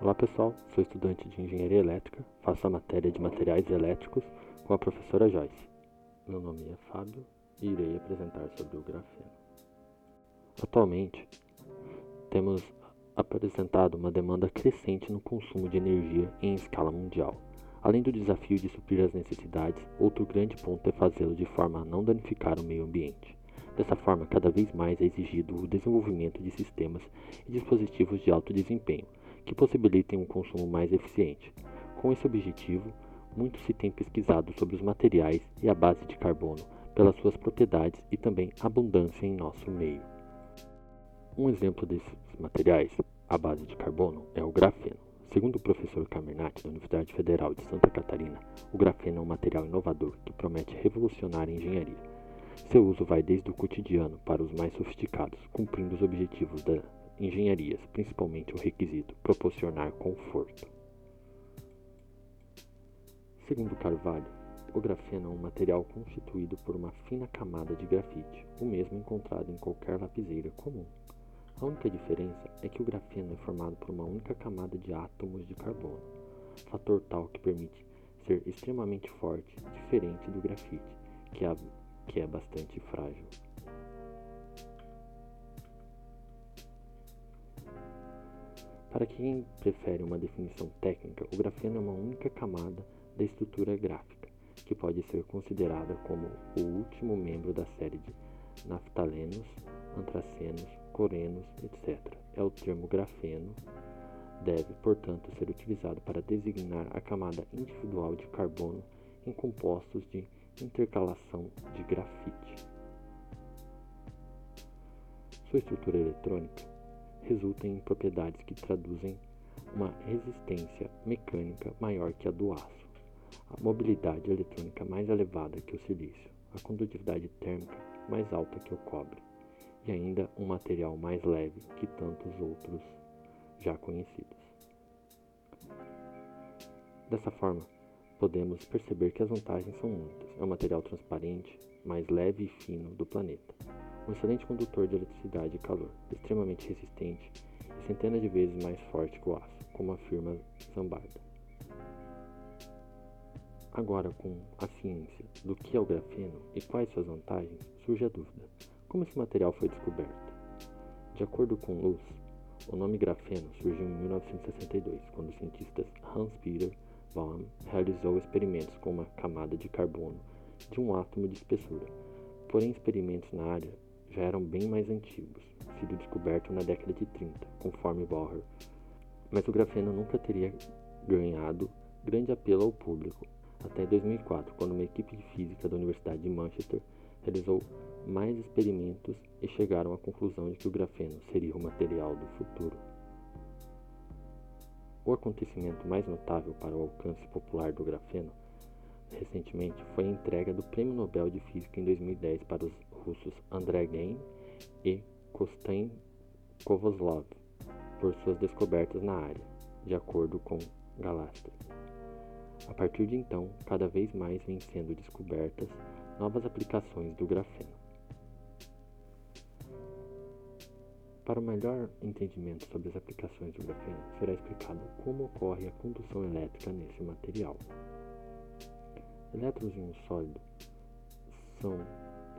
Olá pessoal, sou estudante de Engenharia Elétrica, faço a matéria de Materiais Elétricos com a professora Joyce. Meu nome é Fábio e irei apresentar sobre o grafeno. Atualmente, temos apresentado uma demanda crescente no consumo de energia em escala mundial. Além do desafio de suprir as necessidades, outro grande ponto é fazê-lo de forma a não danificar o meio ambiente. Dessa forma, cada vez mais é exigido o desenvolvimento de sistemas e dispositivos de alto desempenho que possibilitem um consumo mais eficiente. Com esse objetivo, muito se tem pesquisado sobre os materiais e a base de carbono pelas suas propriedades e também abundância em nosso meio. Um exemplo desses materiais, a base de carbono, é o grafeno. Segundo o professor Camernati da Universidade Federal de Santa Catarina, o grafeno é um material inovador que promete revolucionar a engenharia. Seu uso vai desde o cotidiano para os mais sofisticados, cumprindo os objetivos da engenharias, principalmente o requisito proporcionar conforto. Segundo Carvalho, o grafeno é um material constituído por uma fina camada de grafite, o mesmo encontrado em qualquer lapiseira comum. A única diferença é que o grafeno é formado por uma única camada de átomos de carbono, fator tal que permite ser extremamente forte, diferente do grafite, que é, que é bastante frágil. Para quem prefere uma definição técnica, o grafeno é uma única camada da estrutura gráfica, que pode ser considerada como o último membro da série de naftalenos, antracenos, corenos, etc. É o termo grafeno deve, portanto, ser utilizado para designar a camada individual de carbono em compostos de intercalação de grafite. Sua estrutura eletrônica resulta em propriedades que traduzem uma resistência mecânica maior que a do aço, a mobilidade eletrônica mais elevada que o silício, a condutividade térmica mais alta que o cobre, e ainda um material mais leve que tantos outros já conhecidos. Dessa forma, podemos perceber que as vantagens são muitas. É um material transparente, mais leve e fino do planeta um excelente condutor de eletricidade e calor, extremamente resistente e centenas de vezes mais forte que o aço, como afirma Zambarda. Agora, com a ciência do que é o grafeno e quais suas vantagens, surge a dúvida: como esse material foi descoberto? De acordo com Luz, o nome grafeno surgiu em 1962, quando o cientista Hans-Peter Baum realizou experimentos com uma camada de carbono de um átomo de espessura. Porém, experimentos na área já eram bem mais antigos, sido descoberto na década de 30, conforme Bohr. Mas o grafeno nunca teria ganhado grande apelo ao público até 2004, quando uma equipe de física da Universidade de Manchester realizou mais experimentos e chegaram à conclusão de que o grafeno seria o material do futuro. O acontecimento mais notável para o alcance popular do grafeno recentemente foi a entrega do Prêmio Nobel de Física em 2010 para os russos Andrei Geim e Kostain Kovazlov por suas descobertas na área, de acordo com Galastra. A partir de então, cada vez mais vêm sendo descobertas novas aplicações do grafeno. Para o melhor entendimento sobre as aplicações do grafeno, será explicado como ocorre a condução elétrica nesse material. Elétrons em um sólido são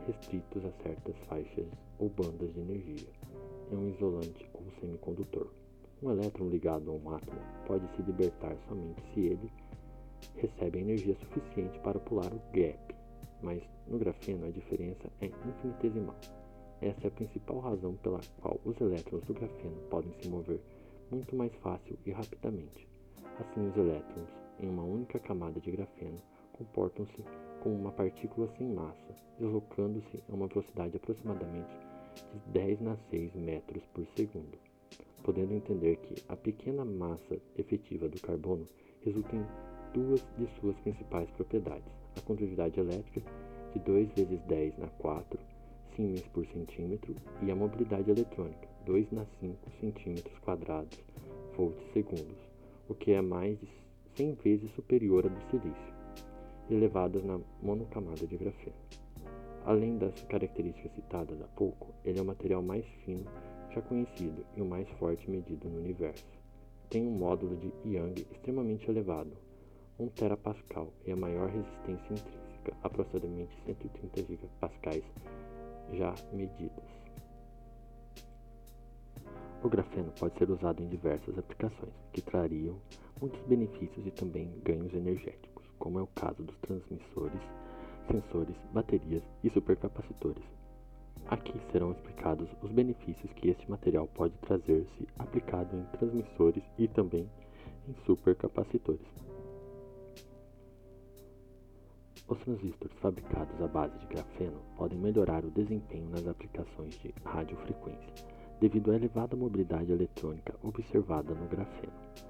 restritos a certas faixas ou bandas de energia. É um isolante ou semicondutor. Um elétron ligado a um átomo pode se libertar somente se ele recebe energia suficiente para pular o gap, mas no grafeno a diferença é infinitesimal. Essa é a principal razão pela qual os elétrons do grafeno podem se mover muito mais fácil e rapidamente. Assim, os elétrons em uma única camada de grafeno comportam-se como uma partícula sem massa, deslocando-se a uma velocidade aproximadamente de 10 na 6 metros por segundo, podendo entender que a pequena massa efetiva do carbono resulta em duas de suas principais propriedades, a condutividade elétrica de 2 vezes 10 na 4 siemens por centímetro e a mobilidade eletrônica, 2 na 5 centímetros quadrados volts segundos, o que é mais de 100 vezes superior à do silício elevadas na monocamada de grafeno. Além das características citadas há pouco, ele é o material mais fino já conhecido e o mais forte medido no universo. tem um módulo de Young extremamente elevado, 1 terapascal, e a maior resistência intrínseca, aproximadamente 130 gigapascais já medidas. O grafeno pode ser usado em diversas aplicações, que trariam muitos benefícios e também ganhos energéticos, como é o caso dos transmissores, sensores, baterias e supercapacitores. Aqui serão explicados os benefícios que este material pode trazer se aplicado em transmissores e também em supercapacitores. Os transistores fabricados à base de grafeno podem melhorar o desempenho nas aplicações de radiofrequência, devido à elevada mobilidade eletrônica observada no grafeno.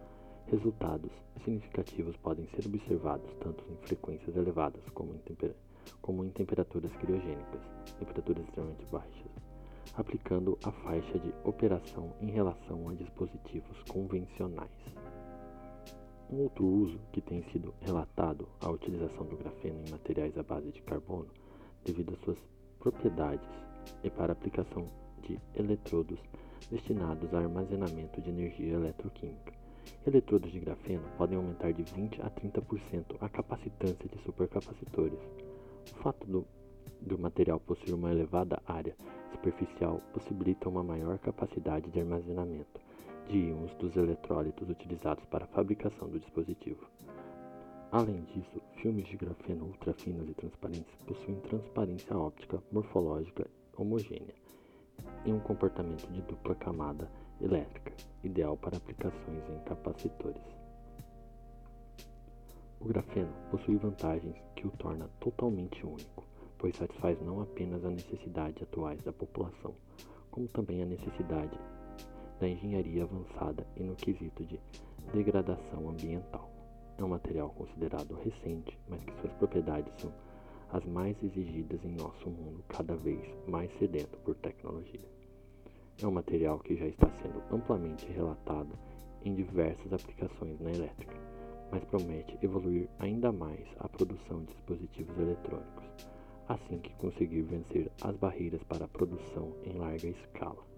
Resultados significativos podem ser observados tanto em frequências elevadas como em, temper como em temperaturas criogênicas, temperaturas extremamente baixas, aplicando a faixa de operação em relação a dispositivos convencionais. Um outro uso que tem sido relatado a utilização do grafeno em materiais à base de carbono, devido às suas propriedades e para aplicação de eletrodos destinados ao armazenamento de energia eletroquímica. Eletrodos de grafeno podem aumentar de 20 a 30% a capacitância de supercapacitores. O fato do, do material possuir uma elevada área superficial possibilita uma maior capacidade de armazenamento, de íons dos eletrólitos utilizados para a fabricação do dispositivo. Além disso, filmes de grafeno ultrafinos e transparentes possuem transparência óptica morfológica homogênea e um comportamento de dupla camada elétrica, ideal para aplicações em capacitores. O grafeno possui vantagens que o torna totalmente único, pois satisfaz não apenas a necessidade atuais da população, como também a necessidade da engenharia avançada e no quesito de degradação ambiental. É um material considerado recente, mas que suas propriedades são as mais exigidas em nosso mundo, cada vez mais sedento por tecnologia. É um material que já está sendo amplamente relatado em diversas aplicações na elétrica, mas promete evoluir ainda mais a produção de dispositivos eletrônicos, assim que conseguir vencer as barreiras para a produção em larga escala.